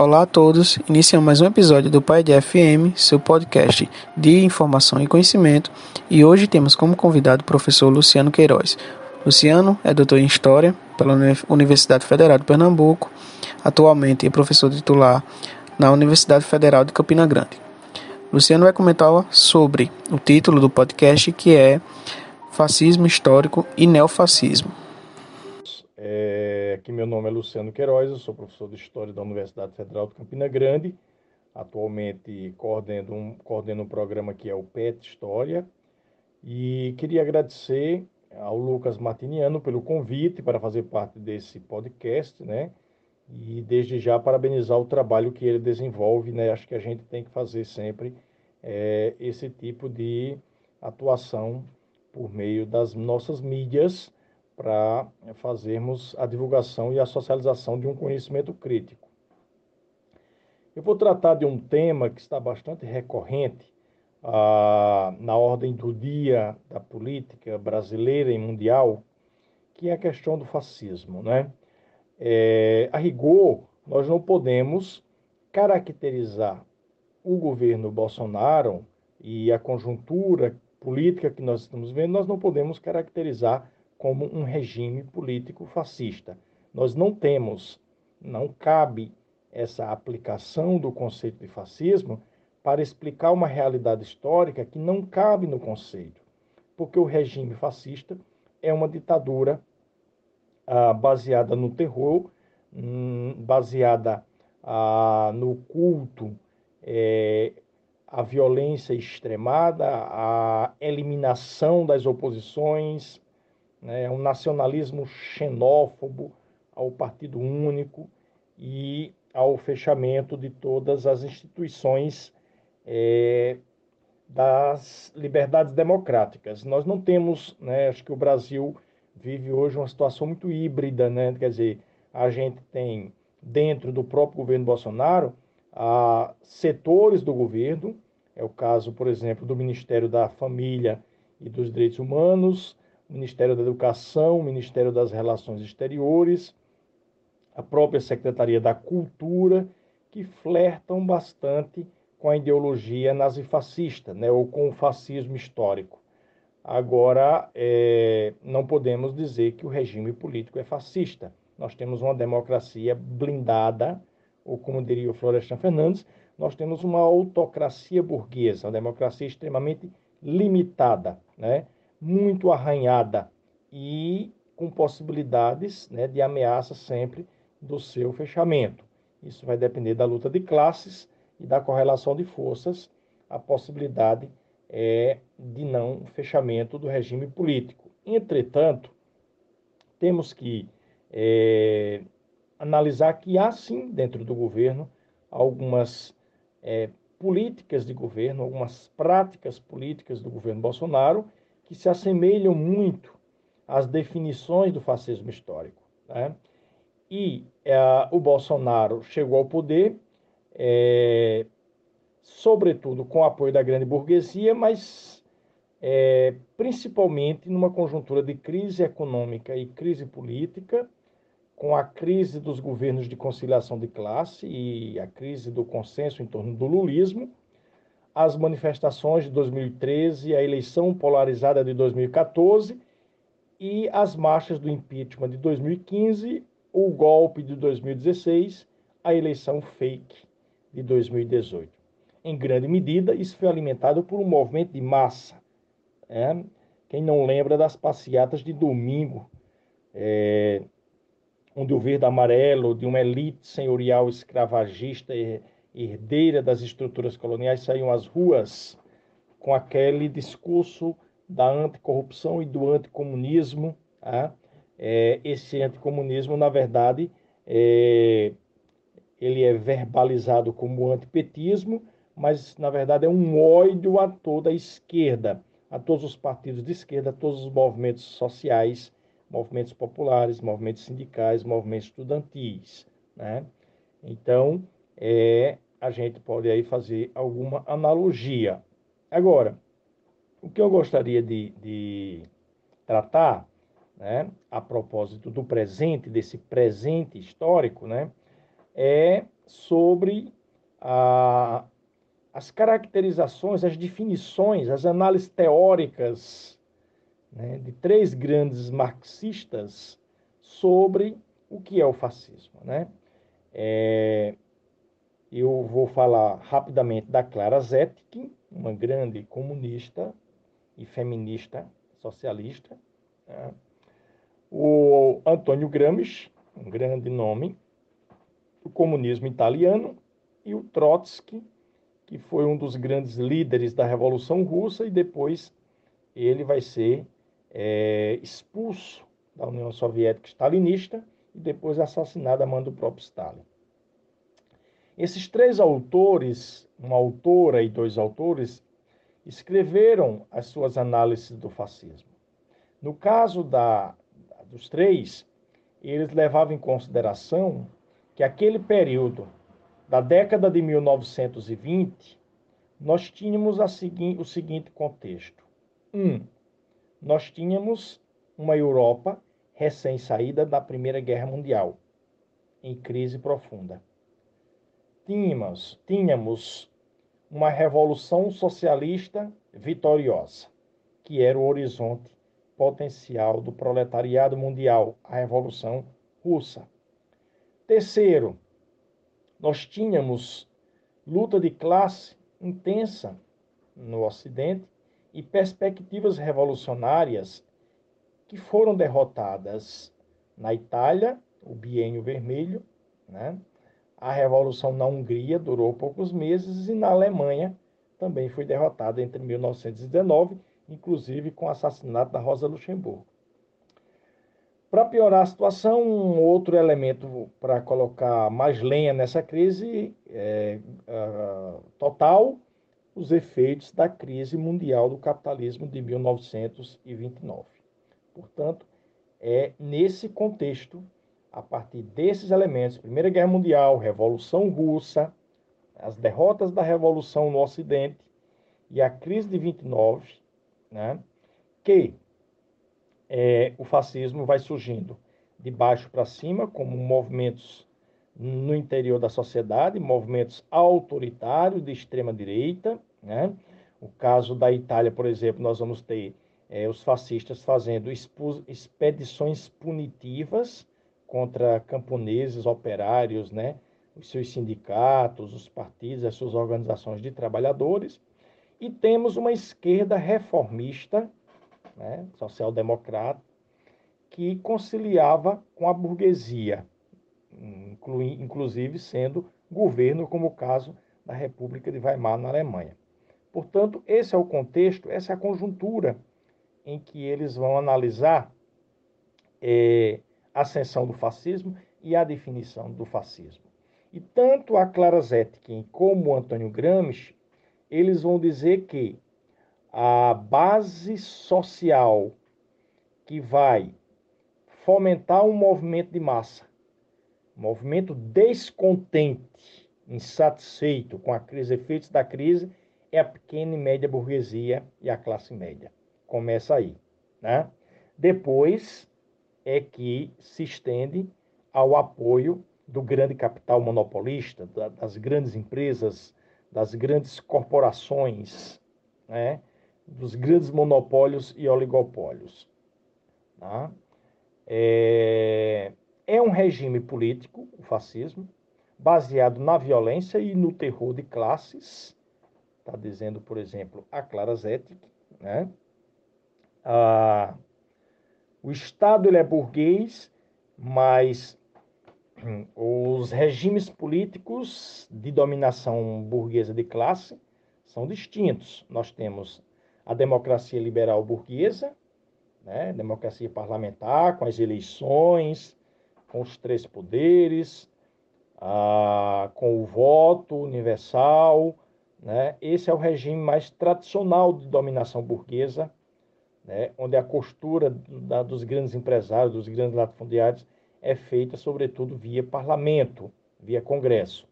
Olá a todos, iniciamos mais um episódio do Pai de FM, seu podcast de informação e conhecimento, e hoje temos como convidado o professor Luciano Queiroz. Luciano é doutor em História pela Universidade Federal de Pernambuco, atualmente é professor titular na Universidade Federal de Campina Grande. Luciano vai comentar sobre o título do podcast que é Fascismo Histórico e Neofascismo. É, que meu nome é Luciano Queiroz, eu sou professor de História da Universidade Federal de Campina Grande. Atualmente coordeno um, coordeno um programa que é o PET História. E queria agradecer ao Lucas Martiniano pelo convite para fazer parte desse podcast, né? E desde já parabenizar o trabalho que ele desenvolve, né? Acho que a gente tem que fazer sempre é, esse tipo de atuação por meio das nossas mídias para fazermos a divulgação e a socialização de um conhecimento crítico. Eu vou tratar de um tema que está bastante recorrente ah, na ordem do dia da política brasileira e mundial, que é a questão do fascismo. Né? É, a rigor, nós não podemos caracterizar o governo Bolsonaro e a conjuntura política que nós estamos vendo, nós não podemos caracterizar como um regime político fascista. Nós não temos, não cabe essa aplicação do conceito de fascismo para explicar uma realidade histórica que não cabe no conceito, porque o regime fascista é uma ditadura ah, baseada no terror, hum, baseada ah, no culto, é, a violência extremada, a eliminação das oposições, né, um nacionalismo xenófobo ao Partido Único e ao fechamento de todas as instituições é, das liberdades democráticas. Nós não temos, né, acho que o Brasil vive hoje uma situação muito híbrida, né? quer dizer, a gente tem dentro do próprio governo Bolsonaro a setores do governo, é o caso, por exemplo, do Ministério da Família e dos Direitos Humanos, Ministério da Educação, Ministério das Relações Exteriores, a própria Secretaria da Cultura, que flertam bastante com a ideologia nazifascista, né, ou com o fascismo histórico. Agora, é, não podemos dizer que o regime político é fascista. Nós temos uma democracia blindada, ou como diria o Florestan Fernandes, nós temos uma autocracia burguesa, uma democracia extremamente limitada, né? Muito arranhada e com possibilidades né, de ameaça sempre do seu fechamento. Isso vai depender da luta de classes e da correlação de forças, a possibilidade é de não fechamento do regime político. Entretanto, temos que é, analisar que há sim dentro do governo algumas é, políticas de governo, algumas práticas políticas do governo Bolsonaro que se assemelham muito às definições do fascismo histórico. Né? E é, o Bolsonaro chegou ao poder, é, sobretudo com o apoio da grande burguesia, mas é, principalmente numa conjuntura de crise econômica e crise política, com a crise dos governos de conciliação de classe e a crise do consenso em torno do lulismo, as manifestações de 2013, a eleição polarizada de 2014 e as marchas do impeachment de 2015, o golpe de 2016, a eleição fake de 2018. Em grande medida, isso foi alimentado por um movimento de massa. É? Quem não lembra das passeatas de domingo, é, onde o verde amarelo de uma elite senhorial escravagista e herdeira das estruturas coloniais, saíam às ruas com aquele discurso da anticorrupção e do anticomunismo. Tá? É, esse anticomunismo, na verdade, é, ele é verbalizado como antipetismo, mas, na verdade, é um ódio a toda a esquerda, a todos os partidos de esquerda, a todos os movimentos sociais, movimentos populares, movimentos sindicais, movimentos estudantis. Né? Então, é, a gente pode aí fazer alguma analogia. Agora, o que eu gostaria de, de tratar, né, a propósito do presente, desse presente histórico, né, é sobre a, as caracterizações, as definições, as análises teóricas né, de três grandes marxistas sobre o que é o fascismo. Né? É, eu vou falar rapidamente da Clara Zetkin, uma grande comunista e feminista socialista. Né? O Antônio Gramsci, um grande nome, o comunismo italiano, e o Trotsky, que foi um dos grandes líderes da Revolução Russa, e depois ele vai ser é, expulso da União Soviética stalinista e depois assassinado a mão do próprio Stalin. Esses três autores, uma autora e dois autores, escreveram as suas análises do fascismo. No caso da, dos três, eles levavam em consideração que aquele período da década de 1920, nós tínhamos segui o seguinte contexto. Um, nós tínhamos uma Europa recém-saída da Primeira Guerra Mundial, em crise profunda. Tínhamos, tínhamos uma revolução socialista vitoriosa, que era o horizonte potencial do proletariado mundial, a Revolução Russa. Terceiro, nós tínhamos luta de classe intensa no Ocidente e perspectivas revolucionárias que foram derrotadas na Itália, o Bienio Vermelho, né? A Revolução na Hungria durou poucos meses e na Alemanha também foi derrotada entre 1919, inclusive com o assassinato da Rosa Luxemburgo. Para piorar a situação, um outro elemento para colocar mais lenha nessa crise é, uh, total, os efeitos da crise mundial do capitalismo de 1929. Portanto, é nesse contexto, a partir desses elementos, Primeira Guerra Mundial, Revolução Russa, as derrotas da Revolução no Ocidente e a crise de 29, né, que é, o fascismo vai surgindo de baixo para cima, como movimentos no interior da sociedade, movimentos autoritários de extrema direita. Né? O caso da Itália, por exemplo, nós vamos ter é, os fascistas fazendo expedições punitivas contra camponeses, operários, né? os seus sindicatos, os partidos, as suas organizações de trabalhadores. E temos uma esquerda reformista, né? social-democrata, que conciliava com a burguesia, inclusive sendo governo, como o caso da República de Weimar na Alemanha. Portanto, esse é o contexto, essa é a conjuntura em que eles vão analisar é, ascensão do fascismo e a definição do fascismo. E tanto a Clara Zetkin como o Antônio Gramsci, eles vão dizer que a base social que vai fomentar um movimento de massa, movimento descontente, insatisfeito com a crise, efeitos da crise, é a pequena e média burguesia e a classe média. Começa aí. Né? Depois é que se estende ao apoio do grande capital monopolista, das grandes empresas, das grandes corporações, né? dos grandes monopólios e oligopólios. Tá? É, é um regime político, o fascismo, baseado na violência e no terror de classes, está dizendo, por exemplo, a Clara Zetkin, né? Ah, o Estado ele é burguês, mas os regimes políticos de dominação burguesa de classe são distintos. Nós temos a democracia liberal burguesa, né? democracia parlamentar, com as eleições, com os três poderes, com o voto universal. Né? Esse é o regime mais tradicional de dominação burguesa né, onde a costura da, dos grandes empresários, dos grandes latifundiários, é feita, sobretudo, via parlamento, via Congresso.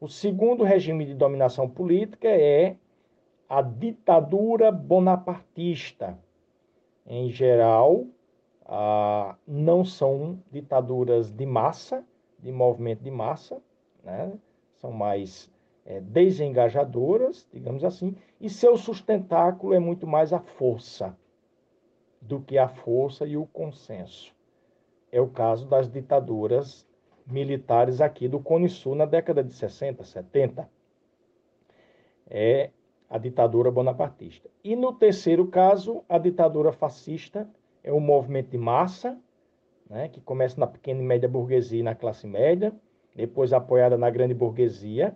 O segundo regime de dominação política é a ditadura bonapartista. Em geral, ah, não são ditaduras de massa, de movimento de massa, né? são mais é, desengajadoras, digamos assim, e seu sustentáculo é muito mais a força do que a força e o consenso. É o caso das ditaduras militares aqui do Cone Sul na década de 60, 70. É a ditadura bonapartista. E no terceiro caso, a ditadura fascista é um movimento de massa, né, que começa na pequena e média burguesia e na classe média, depois apoiada na grande burguesia.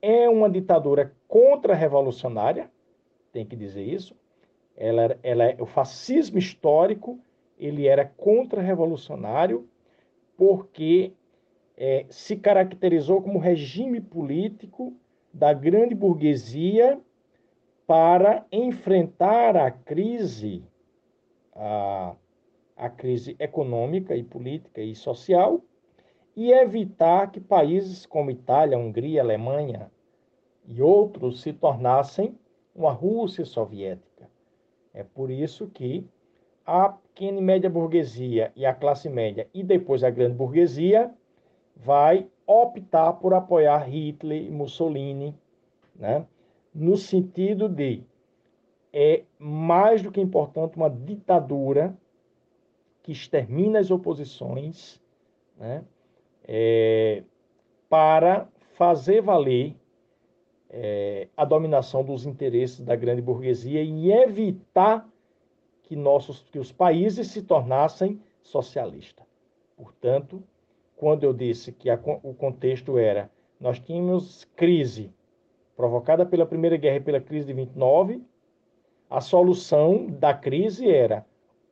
É uma ditadura contra-revolucionária, tem que dizer isso. Ela, ela é o fascismo histórico, ele era contra-revolucionário porque é, se caracterizou como regime político da grande burguesia para enfrentar a crise, a, a crise econômica e política e social, e evitar que países como Itália, Hungria, Alemanha e outros se tornassem uma Rússia soviética. É por isso que a pequena e média burguesia e a classe média e depois a grande burguesia vai optar por apoiar Hitler e Mussolini, né? no sentido de é mais do que importante uma ditadura que extermina as oposições né? É, para fazer valer é, a dominação dos interesses da grande burguesia e evitar que, nossos, que os países se tornassem socialistas. Portanto, quando eu disse que a, o contexto era nós tínhamos crise provocada pela Primeira Guerra e pela crise de 29, a solução da crise era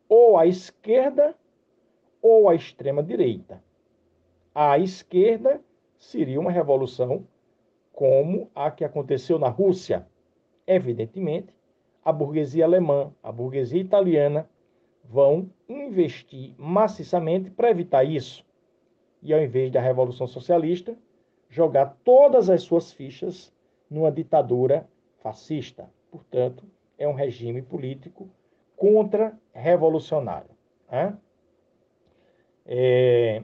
ou a esquerda ou a extrema direita. A esquerda seria uma revolução como a que aconteceu na Rússia. Evidentemente, a burguesia alemã, a burguesia italiana vão investir maciçamente para evitar isso e, ao invés da Revolução Socialista, jogar todas as suas fichas numa ditadura fascista. Portanto, é um regime político contra-revolucionário. Né? É,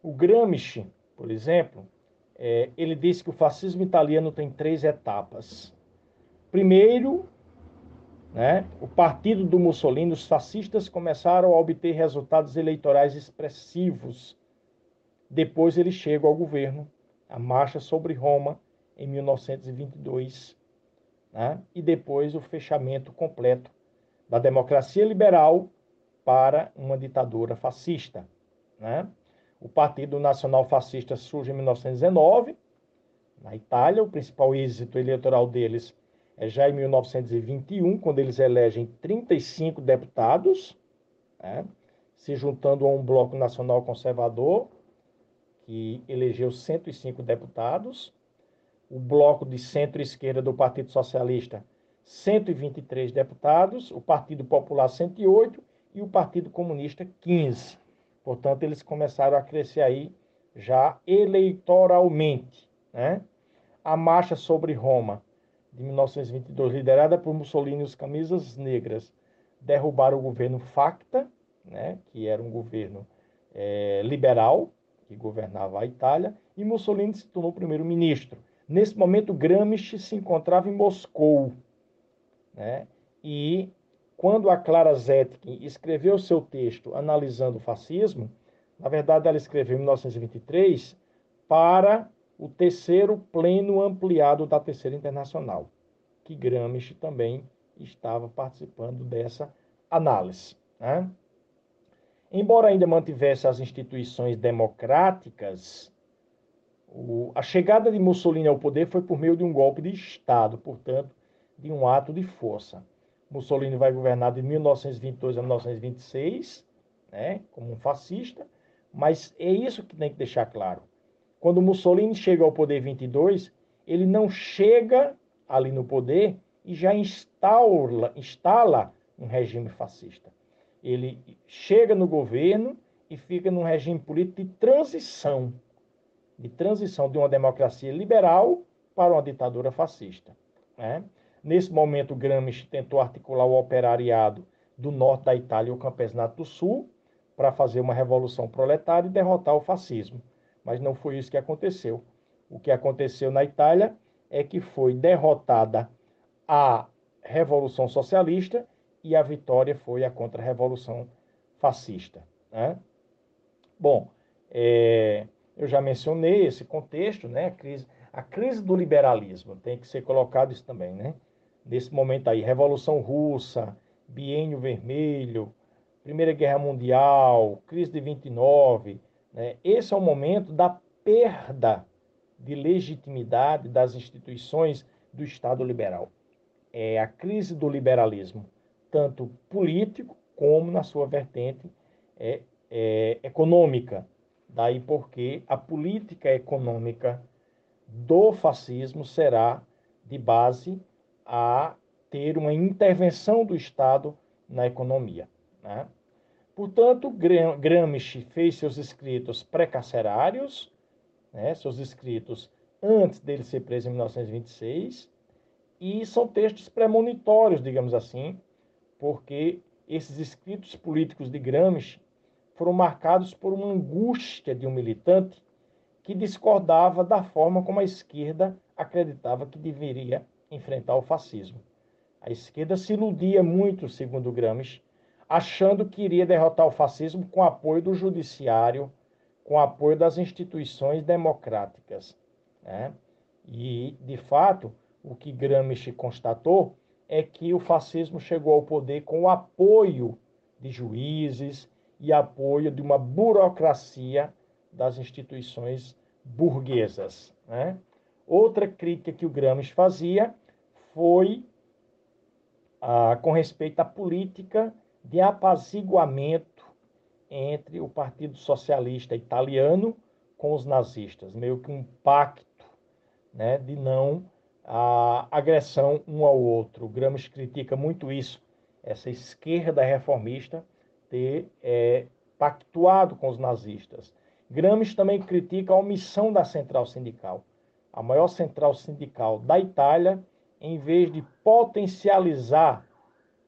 o Gramsci, por exemplo, é, ele disse que o fascismo italiano tem três etapas. Primeiro, né, o partido do Mussolini, os fascistas começaram a obter resultados eleitorais expressivos depois ele chega ao governo, a marcha sobre Roma em 1922, né? e depois o fechamento completo da democracia liberal para uma ditadura fascista. Né? O Partido Nacional Fascista surge em 1919, na Itália. O principal êxito eleitoral deles é já em 1921, quando eles elegem 35 deputados, né? se juntando a um bloco nacional conservador que elegeu 105 deputados, o bloco de centro-esquerda do Partido Socialista, 123 deputados, o Partido Popular, 108 e o Partido Comunista, 15. Portanto, eles começaram a crescer aí já eleitoralmente. Né? A marcha sobre Roma, de 1922, liderada por Mussolini e os Camisas Negras, derrubaram o governo Facta, né? que era um governo é, liberal, que governava a Itália, e Mussolini se tornou primeiro-ministro. Nesse momento, Gramsci se encontrava em Moscou. Né? E quando a Clara Zetkin escreveu seu texto analisando o fascismo, na verdade ela escreveu em 1923 para o terceiro pleno ampliado da Terceira Internacional, que Gramsci também estava participando dessa análise. Né? Embora ainda mantivesse as instituições democráticas, o, a chegada de Mussolini ao poder foi por meio de um golpe de Estado, portanto, de um ato de força. Mussolini vai governar de 1922 a 1926, né, como um fascista, mas é isso que tem que deixar claro. Quando Mussolini chega ao poder em 22, ele não chega ali no poder e já instala, instala um regime fascista ele chega no governo e fica num regime político de transição, de transição de uma democracia liberal para uma ditadura fascista. Né? Nesse momento, Gramsci tentou articular o operariado do norte da Itália e o campesinato do sul para fazer uma revolução proletária e derrotar o fascismo. Mas não foi isso que aconteceu. o que aconteceu na Itália é que foi derrotada a Revolução Socialista e a vitória foi a contra-revolução fascista. Né? Bom, é, eu já mencionei esse contexto, né? A crise, a crise do liberalismo tem que ser colocado isso também, né? Nesse momento aí, Revolução Russa, Biênio Vermelho, Primeira Guerra Mundial, crise de 29, né? Esse é o momento da perda de legitimidade das instituições do Estado liberal. É a crise do liberalismo, tanto político como na sua vertente é, é, econômica. Daí porque a política econômica do fascismo será de base a ter uma intervenção do Estado na economia. Né? Portanto, Gramsci fez seus escritos pré-carcerários, né, seus escritos antes dele ser preso em 1926, e são textos premonitórios, digamos assim, porque esses escritos políticos de Gramsci foram marcados por uma angústia de um militante que discordava da forma como a esquerda acreditava que deveria enfrentar o fascismo. A esquerda se iludia muito, segundo Gramsci, achando que iria derrotar o fascismo com apoio do judiciário, com apoio das instituições democráticas. Né? E, de fato, o que Gramsci constatou é que o fascismo chegou ao poder com o apoio de juízes e apoio de uma burocracia das instituições burguesas. Né? Outra crítica que o Gramsci fazia foi ah, com respeito à política de apaziguamento entre o Partido Socialista Italiano com os nazistas, meio que um pacto né, de não a agressão um ao outro. O Gramsci critica muito isso, essa esquerda reformista ter é, pactuado com os nazistas. Gramsci também critica a omissão da central sindical. A maior central sindical da Itália, em vez de potencializar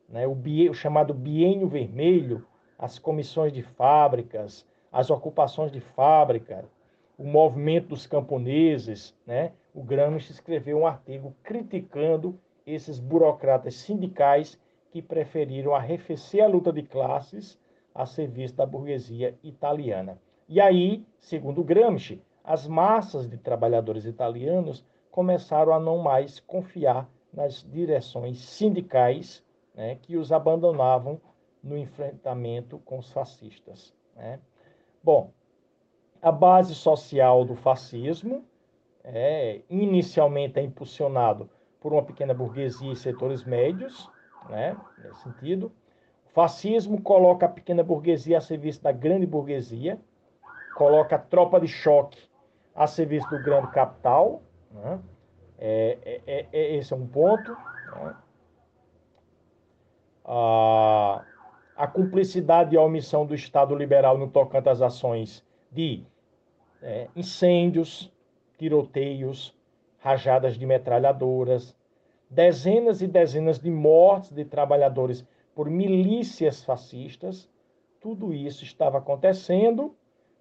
né, o, o chamado bienio vermelho, as comissões de fábricas, as ocupações de fábrica, o movimento dos camponeses, né? O Gramsci escreveu um artigo criticando esses burocratas sindicais que preferiram arrefecer a luta de classes a serviço da burguesia italiana. E aí, segundo Gramsci, as massas de trabalhadores italianos começaram a não mais confiar nas direções sindicais né, que os abandonavam no enfrentamento com os fascistas. Né? Bom, a base social do fascismo é, inicialmente é impulsionado por uma pequena burguesia e setores médios, né, nesse sentido. O fascismo coloca a pequena burguesia a serviço da grande burguesia, coloca a tropa de choque a serviço do grande capital. Né? É, é, é, é esse é um ponto. Né? a, a cumplicidade e a omissão do Estado liberal no tocante às ações de é, incêndios, tiroteios, rajadas de metralhadoras, dezenas e dezenas de mortes de trabalhadores por milícias fascistas, tudo isso estava acontecendo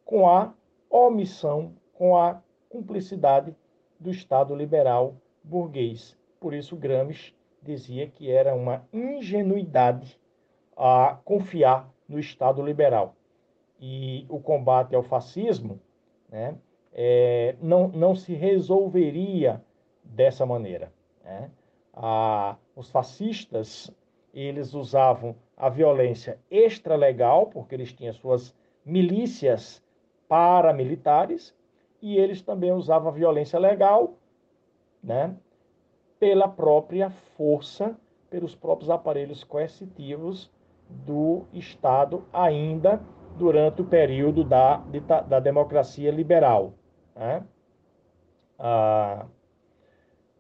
com a omissão, com a cumplicidade do Estado liberal burguês. Por isso, Gramsci dizia que era uma ingenuidade a confiar no Estado liberal. E o combate ao fascismo né, é, não, não se resolveria dessa maneira. Né? A, os fascistas eles usavam a violência extralegal, porque eles tinham suas milícias paramilitares, e eles também usavam a violência legal, né, pela própria força, pelos próprios aparelhos coercitivos do Estado, ainda durante o período da, da democracia liberal. Né? Ah,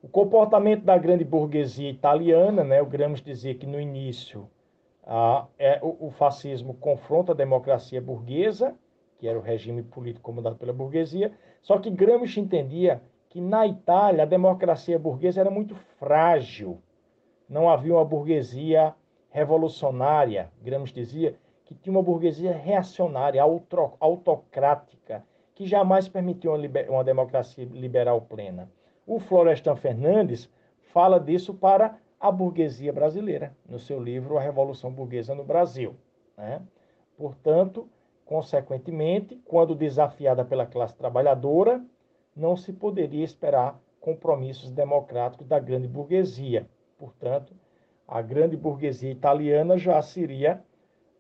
o comportamento da grande burguesia italiana, né, o Gramsci dizia que no início ah, é, o, o, fascismo confronta a democracia burguesa, que era o regime político comandado pela burguesia, só que Gramsci entendia que na Itália a democracia burguesa era muito frágil. Não havia uma burguesia revolucionária. Gramsci dizia que tinha uma burguesia reacionária, autocrática, que jamais permitiu uma, uma democracia liberal plena. O Florestan Fernandes fala disso para a burguesia brasileira, no seu livro A Revolução Burguesa no Brasil. Né? Portanto, consequentemente, quando desafiada pela classe trabalhadora, não se poderia esperar compromissos democráticos da grande burguesia. Portanto, a grande burguesia italiana já seria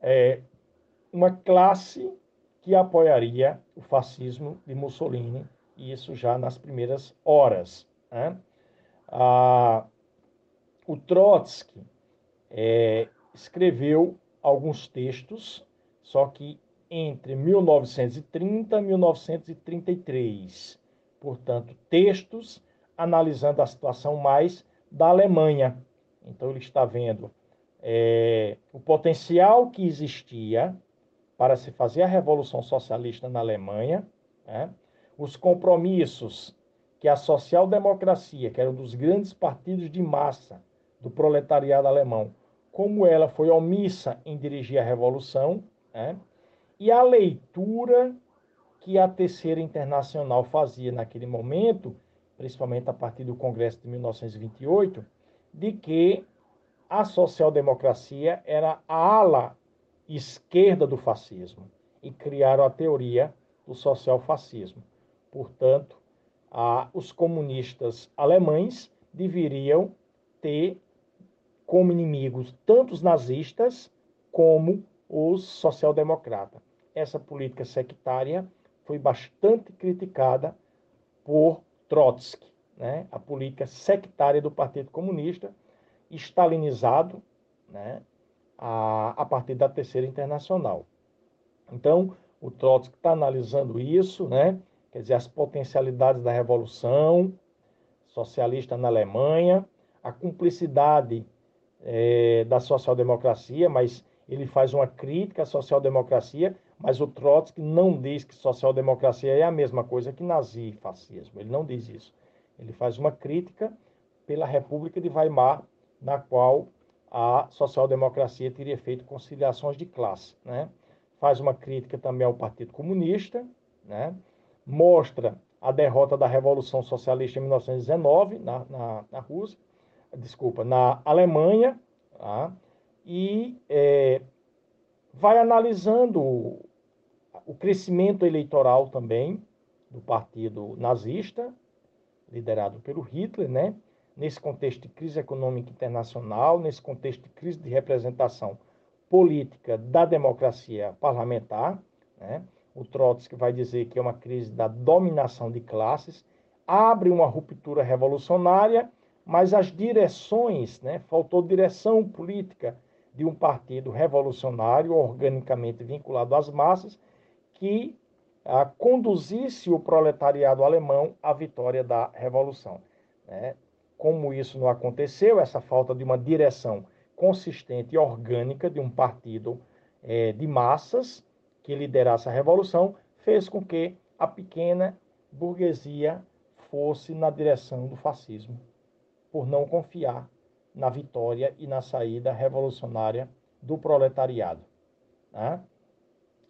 é, uma classe que apoiaria o fascismo de Mussolini, e isso já nas primeiras horas. Né? Ah, o Trotsky é, escreveu alguns textos, só que entre 1930 e 1933. Portanto, textos analisando a situação mais da Alemanha. Então, ele está vendo é, o potencial que existia para se fazer a Revolução Socialista na Alemanha, né? os compromissos que a social-democracia, que era um dos grandes partidos de massa, do proletariado alemão, como ela foi omissa em dirigir a revolução, né? E a leitura que a Terceira Internacional fazia naquele momento, principalmente a partir do Congresso de 1928, de que a social-democracia era a ala esquerda do fascismo e criaram a teoria do social-fascismo. Portanto, os comunistas alemães deveriam ter como inimigos tanto os nazistas como os social-democratas. Essa política sectária foi bastante criticada por Trotsky, né? a política sectária do Partido Comunista, estalinizado né? a, a partir da Terceira Internacional. Então, o Trotsky está analisando isso, né? quer dizer, as potencialidades da revolução socialista na Alemanha, a cumplicidade é, da social-democracia, mas ele faz uma crítica à social-democracia, mas o Trotsky não diz que social-democracia é a mesma coisa que nazi fascismo. Ele não diz isso. Ele faz uma crítica pela República de Weimar, na qual a social-democracia teria feito conciliações de classe. Né? Faz uma crítica também ao Partido Comunista, né? mostra a derrota da Revolução Socialista em 1919 na, na, na Rússia, desculpa, na Alemanha, tá? e é, vai analisando o, crescimento eleitoral também do partido nazista, liderado pelo Hitler, né? nesse contexto de crise econômica internacional, nesse contexto de crise de representação política da democracia parlamentar. Né? O Trotsky vai dizer que é uma crise da dominação de classes, abre uma ruptura revolucionária mas as direções, né, faltou direção política de um partido revolucionário, organicamente vinculado às massas, que ah, conduzisse o proletariado alemão à vitória da revolução. Né? Como isso não aconteceu, essa falta de uma direção consistente e orgânica de um partido eh, de massas que liderasse a revolução, fez com que a pequena burguesia fosse na direção do fascismo por não confiar na vitória e na saída revolucionária do proletariado. Né?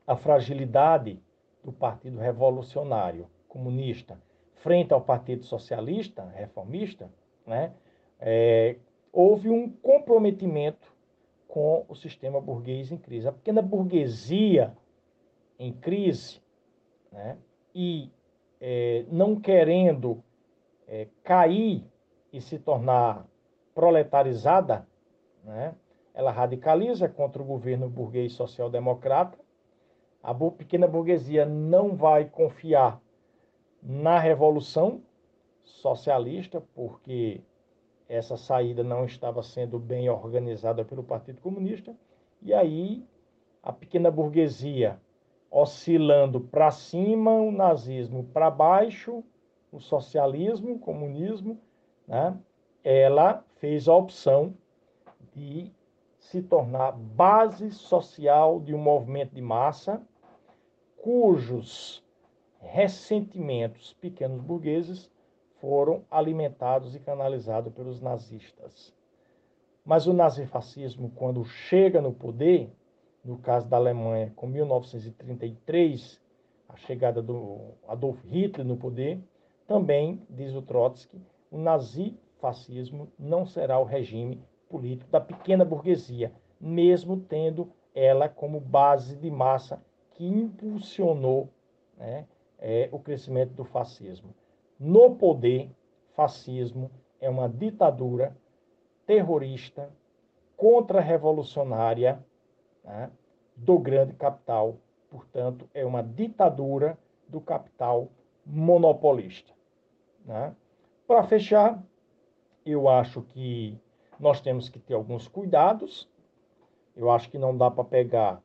A fragilidade do Partido Revolucionário Comunista frente ao Partido Socialista Reformista, né? É, houve um comprometimento com o sistema burguês em crise. A pequena burguesia em crise né? e é, não querendo é, cair e se tornar proletarizada, né? ela radicaliza contra o governo burguês social-democrata. A pequena burguesia não vai confiar na revolução socialista, porque essa saída não estava sendo bem organizada pelo Partido Comunista. E aí a pequena burguesia oscilando para cima, o nazismo para baixo, o socialismo, o comunismo, né, ela fez a opção de se tornar base social de um movimento de massa cujos ressentimentos pequenos burgueses foram alimentados e canalizados pelos nazistas. Mas o nazifascismo, quando chega no poder, no caso da Alemanha, com 1933, a chegada do Adolf Hitler no poder, também, diz o Trotsky, o nazifascismo não será o regime político da pequena burguesia, mesmo tendo ela como base de massa que impulsionou né, é, o crescimento do fascismo. No poder, fascismo é uma ditadura terrorista, contra-revolucionária né, do grande capital. Portanto, é uma ditadura do capital monopolista. Né? Para fechar, eu acho que nós temos que ter alguns cuidados. Eu acho que não dá para pegar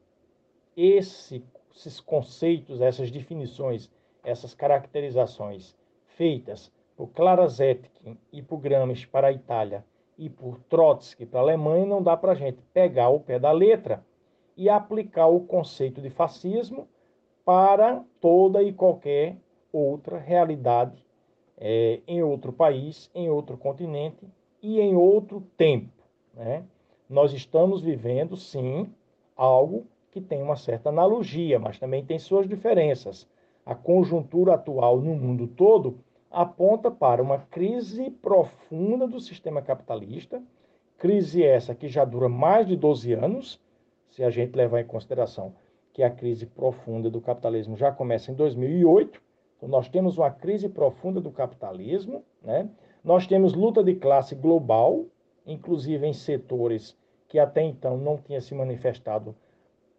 esse, esses conceitos, essas definições, essas caracterizações feitas por Clara Zetkin e por Gramsci para a Itália e por Trotsky para a Alemanha, não dá para a gente pegar o pé da letra e aplicar o conceito de fascismo para toda e qualquer outra realidade é, em outro país, em outro continente e em outro tempo. Né? Nós estamos vivendo, sim, algo que tem uma certa analogia, mas também tem suas diferenças. A conjuntura atual no mundo todo aponta para uma crise profunda do sistema capitalista, crise essa que já dura mais de 12 anos, se a gente levar em consideração que a crise profunda do capitalismo já começa em 2008. Então, nós temos uma crise profunda do capitalismo, né? Nós temos luta de classe global, inclusive em setores que até então não tinha se manifestado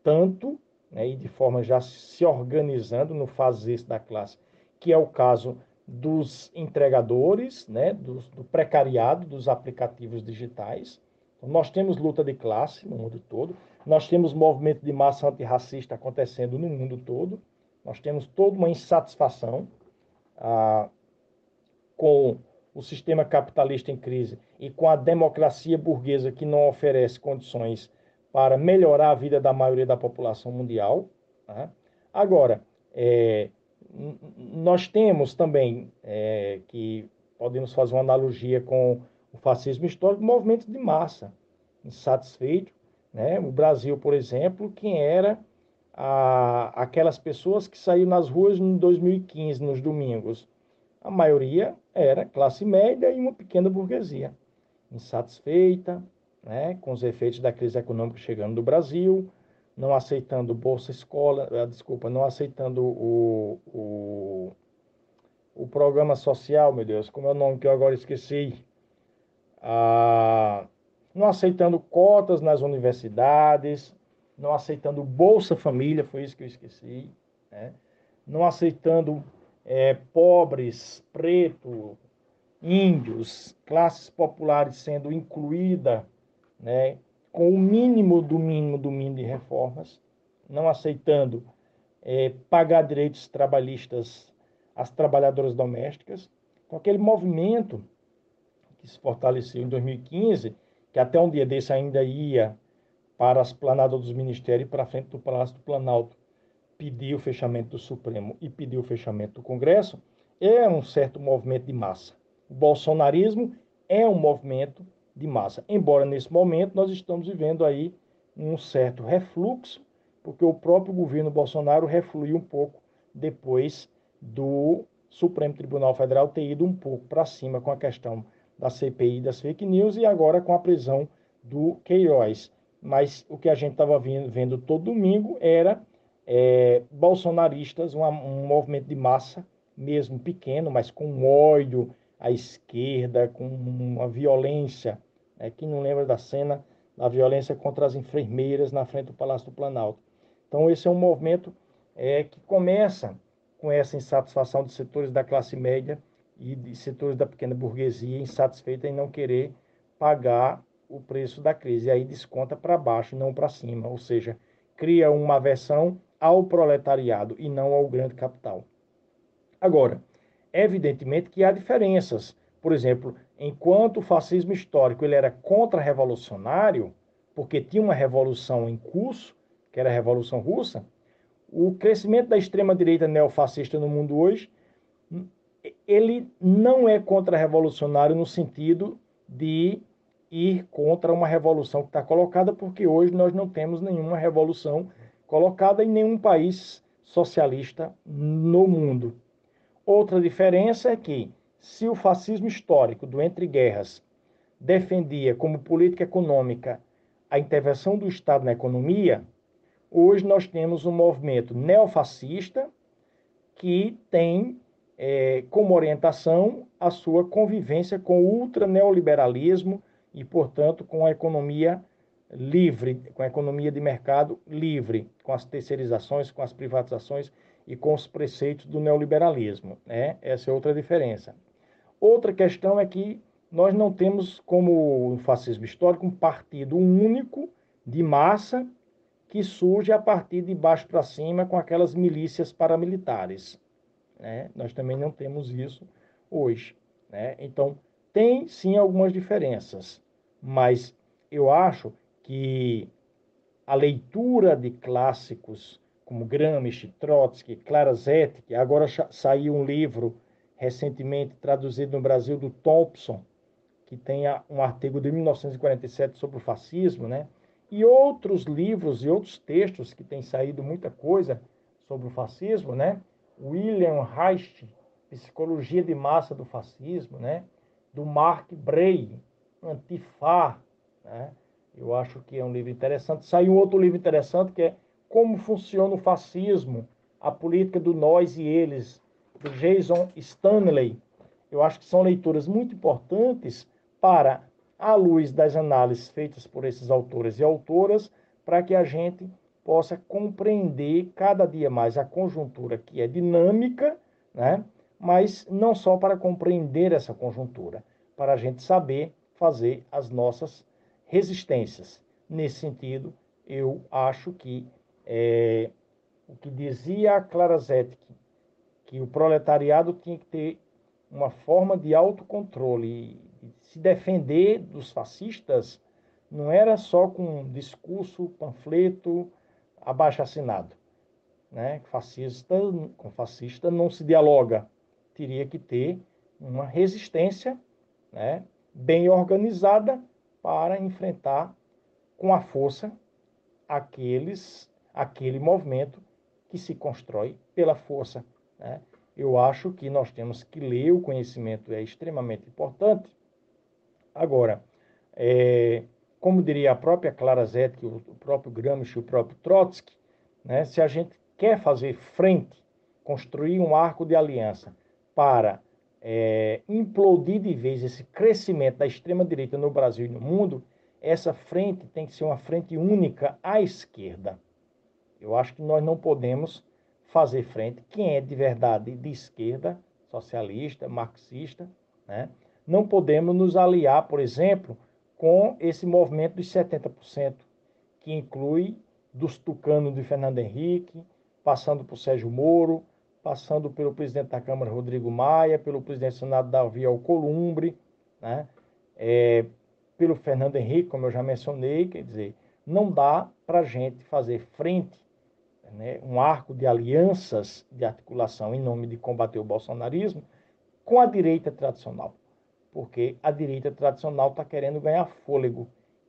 tanto, né? e de forma já se organizando no fazer da classe, que é o caso dos entregadores, né, do, do precariado, dos aplicativos digitais. Então, nós temos luta de classe no mundo todo, nós temos movimento de massa antirracista acontecendo no mundo todo, nós temos toda uma insatisfação ah, com o sistema capitalista em crise e com a democracia burguesa que não oferece condições para melhorar a vida da maioria da população mundial. Tá? Agora, é, nós temos também, é, que podemos fazer uma analogia com o fascismo histórico, movimentos de massa, insatisfeito. Né? O Brasil, por exemplo, quem era a, aquelas pessoas que saíram nas ruas em 2015, nos domingos? A maioria era classe média e uma pequena burguesia, insatisfeita né, com os efeitos da crise econômica chegando no Brasil, não aceitando Bolsa Escola, eh, desculpa, não aceitando o, o, o programa social, meu Deus, como é o nome que eu agora esqueci, ah, não aceitando cotas nas universidades, não aceitando Bolsa Família, foi isso que eu esqueci, né? não aceitando é, pobres, pretos, índios, classes populares sendo incluída né, com o mínimo do mínimo do mínimo de reformas, não aceitando é, pagar direitos trabalhistas às trabalhadoras domésticas. Com aquele movimento que se fortaleceu em 2015, que até um dia desse ainda ia para as planadas dos ministérios e para frente do Palácio do Planalto, pedir o fechamento do Supremo e pedir o fechamento do Congresso, é um certo movimento de massa. O bolsonarismo é um movimento de massa. Embora nesse momento nós estamos vivendo aí um certo refluxo, porque o próprio governo Bolsonaro refluiu um pouco depois do Supremo Tribunal Federal ter ido um pouco para cima com a questão da CPI das fake news e agora com a prisão do Queiroz. Mas o que a gente estava vendo todo domingo era é, bolsonaristas, uma, um movimento de massa, mesmo pequeno, mas com ódio, à esquerda, com uma violência. É, quem não lembra da cena da violência contra as enfermeiras na frente do Palácio do Planalto. Então, esse é um movimento é, que começa com essa insatisfação de setores da classe média e de setores da pequena burguesia insatisfeita em não querer pagar o preço da crise. E aí desconta para baixo, não para cima. Ou seja, cria uma aversão ao proletariado e não ao grande capital. Agora, Evidentemente que há diferenças. Por exemplo, enquanto o fascismo histórico ele era contra-revolucionário, porque tinha uma revolução em curso, que era a Revolução Russa, o crescimento da extrema-direita neofascista no mundo hoje, ele não é contra-revolucionário no sentido de ir contra uma revolução que está colocada, porque hoje nós não temos nenhuma revolução colocada em nenhum país socialista no mundo. Outra diferença é que, se o fascismo histórico do entre guerras defendia como política econômica a intervenção do Estado na economia, hoje nós temos um movimento neofascista que tem é, como orientação a sua convivência com o ultraneoliberalismo e, portanto, com a economia livre, com a economia de mercado livre, com as terceirizações, com as privatizações e com os preceitos do neoliberalismo. Né? Essa é outra diferença. Outra questão é que nós não temos, como o fascismo histórico, um partido único de massa que surge a partir de baixo para cima com aquelas milícias paramilitares. Né? Nós também não temos isso hoje. Né? Então, tem sim algumas diferenças, mas eu acho que a leitura de clássicos como Gramsci, Trotsky, Clara Zetkin, agora saiu um livro recentemente traduzido no Brasil do Thompson, que tem um artigo de 1947 sobre o fascismo, né? E outros livros e outros textos que têm saído muita coisa sobre o fascismo, né? William Reich, Psicologia de Massa do Fascismo, né? Do Mark Bray, Antifa, né? Eu acho que é um livro interessante. Saiu um outro livro interessante que é Como Funciona o Fascismo, a Política do Nós e Eles, do Jason Stanley. Eu acho que são leituras muito importantes para, à luz das análises feitas por esses autores e autoras, para que a gente possa compreender cada dia mais a conjuntura que é dinâmica, né? mas não só para compreender essa conjuntura, para a gente saber fazer as nossas resistências. Nesse sentido, eu acho que é, o que dizia a Clara Zetkin, que o proletariado tinha que ter uma forma de autocontrole se defender dos fascistas, não era só com discurso, panfleto, abaixo-assinado. Né? Fascista, com fascista não se dialoga. Teria que ter uma resistência né, bem organizada para enfrentar com a força aqueles, aquele movimento que se constrói pela força. Né? Eu acho que nós temos que ler, o conhecimento é extremamente importante. Agora, é, como diria a própria Clara Zetkin, o próprio Gramsci, o próprio Trotsky, né, se a gente quer fazer frente, construir um arco de aliança para é, implodir de vez esse crescimento da extrema-direita no Brasil e no mundo, essa frente tem que ser uma frente única à esquerda. Eu acho que nós não podemos fazer frente. Quem é de verdade de esquerda, socialista, marxista, né? não podemos nos aliar, por exemplo, com esse movimento dos 70%, que inclui dos tucanos de Fernando Henrique, passando por Sérgio Moro, passando pelo presidente da Câmara, Rodrigo Maia, pelo presidente do Senado, Davi Alcolumbre, né? É, pelo Fernando Henrique, como eu já mencionei, quer dizer, não dá para a gente fazer frente, né, um arco de alianças de articulação em nome de combater o bolsonarismo com a direita tradicional, porque a direita tradicional está querendo ganhar fôlego,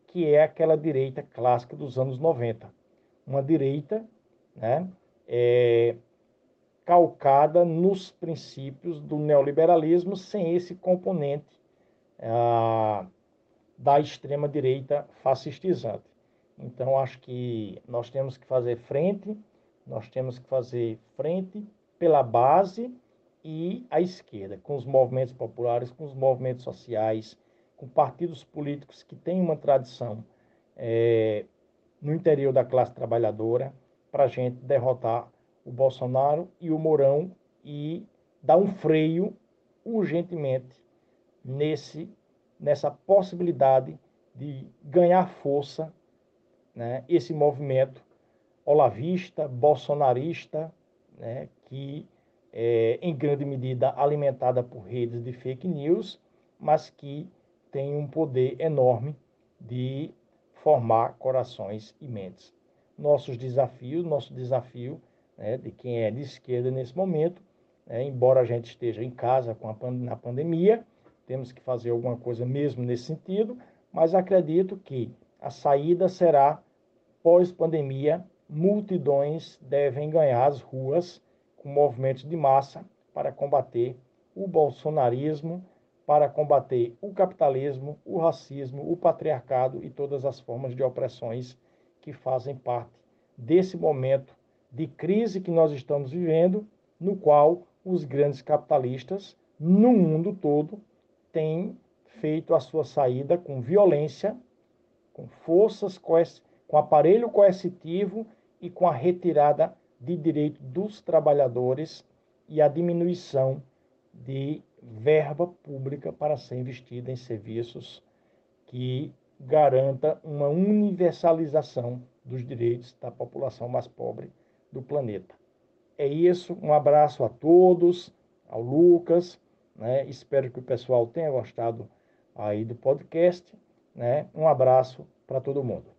que é aquela direita clássica dos anos 90. Uma direita né, é, calcada nos princípios do neoliberalismo, sem esse componente ah, da extrema-direita fascistizante. Então, acho que nós temos que fazer frente, nós temos que fazer frente pela base e a esquerda, com os movimentos populares, com os movimentos sociais, com partidos políticos que têm uma tradição é, no interior da classe trabalhadora, para a gente derrotar o Bolsonaro e o Mourão e dar um freio urgentemente nesse nessa possibilidade de ganhar força né, esse movimento olavista, bolsonarista, né, que é em grande medida alimentada por redes de fake news, mas que tem um poder enorme de formar corações e mentes. Nossos desafios, nosso desafio né, de quem é de esquerda nesse momento, né, embora a gente esteja em casa com a na pandemia, temos que fazer alguma coisa mesmo nesse sentido, mas acredito que a saída será pós-pandemia multidões devem ganhar as ruas com movimentos de massa para combater o bolsonarismo, para combater o capitalismo, o racismo, o patriarcado e todas as formas de opressões que fazem parte desse momento de crise que nós estamos vivendo, no qual os grandes capitalistas no mundo todo têm feito a sua saída com violência, com forças, com aparelho coercitivo e com a retirada de direito dos trabalhadores e a diminuição de verba pública para ser investida em serviços que garanta uma universalização dos direitos da população mais pobre do planeta. É isso, um abraço a todos, ao Lucas, né? Espero que o pessoal tenha gostado aí do podcast, né? Um abraço para todo mundo.